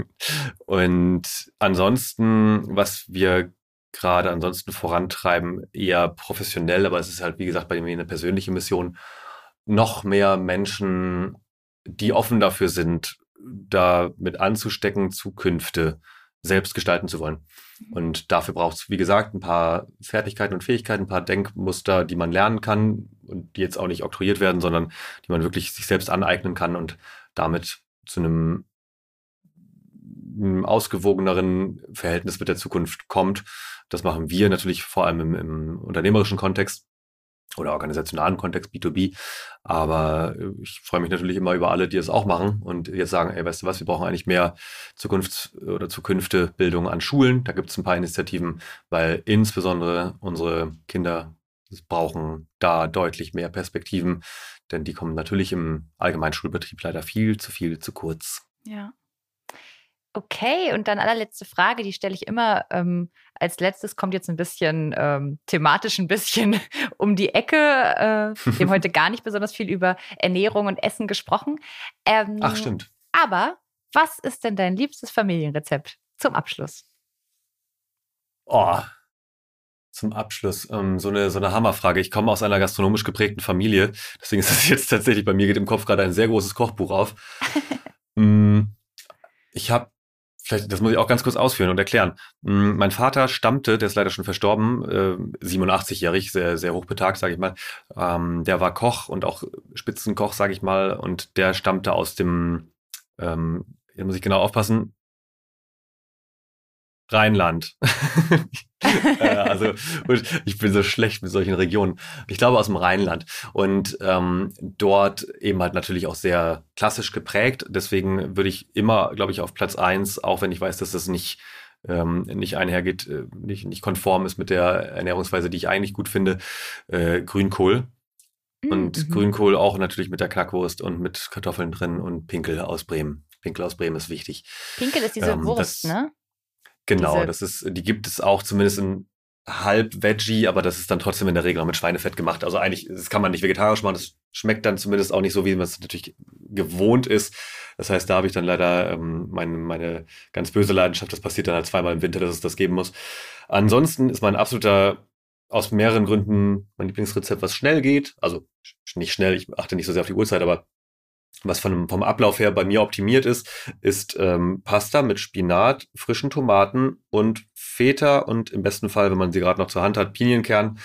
und ansonsten, was wir gerade ansonsten vorantreiben, eher professionell, aber es ist halt, wie gesagt, bei mir eine persönliche Mission, noch mehr Menschen, die offen dafür sind, da mit anzustecken, Zukünfte selbst gestalten zu wollen. Und dafür braucht es, wie gesagt, ein paar Fertigkeiten und Fähigkeiten, ein paar Denkmuster, die man lernen kann und die jetzt auch nicht oktroyiert werden, sondern die man wirklich sich selbst aneignen kann und damit zu einem, einem ausgewogeneren Verhältnis mit der Zukunft kommt. Das machen wir natürlich vor allem im, im unternehmerischen Kontext oder organisationalen Kontext B2B. Aber äh, ich freue mich natürlich immer über alle, die es auch machen und jetzt sagen, ey, weißt du was, wir brauchen eigentlich mehr Zukunfts- oder Zukünftebildung an Schulen. Da gibt es ein paar Initiativen, weil insbesondere unsere Kinder brauchen da deutlich mehr Perspektiven, denn die kommen natürlich im Allgemeinschulbetrieb leider viel zu viel zu kurz. Ja. Okay, und dann allerletzte Frage, die stelle ich immer ähm, als letztes, kommt jetzt ein bisschen ähm, thematisch ein bisschen um die Ecke. Äh, wir haben heute gar nicht besonders viel über Ernährung und Essen gesprochen. Ähm, Ach, stimmt. Aber was ist denn dein liebstes Familienrezept zum Abschluss? Oh, zum Abschluss ähm, so eine so eine Hammerfrage. Ich komme aus einer gastronomisch geprägten Familie, deswegen ist es jetzt tatsächlich bei mir geht im Kopf gerade ein sehr großes Kochbuch auf. mm, ich habe vielleicht, das muss ich auch ganz kurz ausführen und erklären. Hm, mein Vater stammte, der ist leider schon verstorben, äh, 87-jährig, sehr, sehr hochbetagt, sage ich mal. Ähm, der war Koch und auch Spitzenkoch, sage ich mal, und der stammte aus dem, ähm, hier muss ich genau aufpassen, Rheinland. äh, also ich bin so schlecht mit solchen Regionen. Ich glaube aus dem Rheinland. Und ähm, dort eben halt natürlich auch sehr klassisch geprägt. Deswegen würde ich immer, glaube ich, auf Platz eins, auch wenn ich weiß, dass das nicht ähm, nicht einhergeht, äh, nicht, nicht konform ist mit der Ernährungsweise, die ich eigentlich gut finde, äh, Grünkohl. Und mhm. Grünkohl auch natürlich mit der Knackwurst und mit Kartoffeln drin und Pinkel aus Bremen. Pinkel aus Bremen ist wichtig. Pinkel ist diese ähm, Wurst, das, ne? Genau, Diese das ist, die gibt es auch zumindest in halb Veggie, aber das ist dann trotzdem in der Regel auch mit Schweinefett gemacht. Also eigentlich, das kann man nicht vegetarisch machen, das schmeckt dann zumindest auch nicht so, wie man es natürlich gewohnt ist. Das heißt, da habe ich dann leider ähm, meine, meine ganz böse Leidenschaft, das passiert dann halt zweimal im Winter, dass es das geben muss. Ansonsten ist mein absoluter, aus mehreren Gründen, mein Lieblingsrezept, was schnell geht. Also nicht schnell, ich achte nicht so sehr auf die Uhrzeit, aber was von, vom Ablauf her bei mir optimiert ist, ist ähm, Pasta mit Spinat, frischen Tomaten und Feta und im besten Fall, wenn man sie gerade noch zur Hand hat, Pinienkern.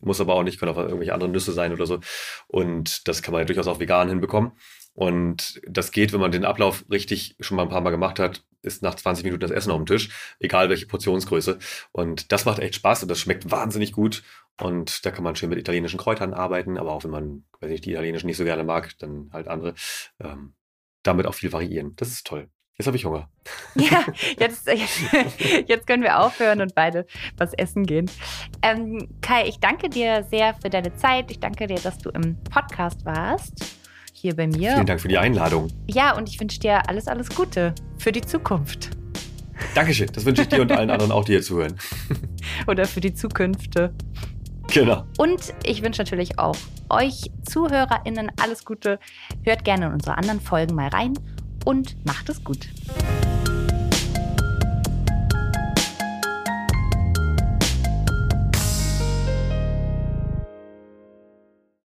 Muss aber auch nicht, können auch irgendwelche anderen Nüsse sein oder so. Und das kann man ja durchaus auch vegan hinbekommen. Und das geht, wenn man den Ablauf richtig schon mal ein paar Mal gemacht hat, ist nach 20 Minuten das Essen auf dem Tisch, egal welche Portionsgröße. Und das macht echt Spaß und das schmeckt wahnsinnig gut. Und da kann man schön mit italienischen Kräutern arbeiten, aber auch wenn man, weiß nicht, die italienischen nicht so gerne mag, dann halt andere. Ähm, damit auch viel variieren. Das ist toll. Jetzt habe ich Hunger. Ja, jetzt, jetzt können wir aufhören und beide was essen gehen. Ähm, Kai, ich danke dir sehr für deine Zeit. Ich danke dir, dass du im Podcast warst. Hier bei mir. Vielen Dank für die Einladung. Ja, und ich wünsche dir alles, alles Gute für die Zukunft. Dankeschön. Das wünsche ich dir und allen anderen auch, die hier zuhören. Oder für die Zukünfte. Genau. Und ich wünsche natürlich auch euch ZuhörerInnen alles Gute. Hört gerne in unsere anderen Folgen mal rein und macht es gut.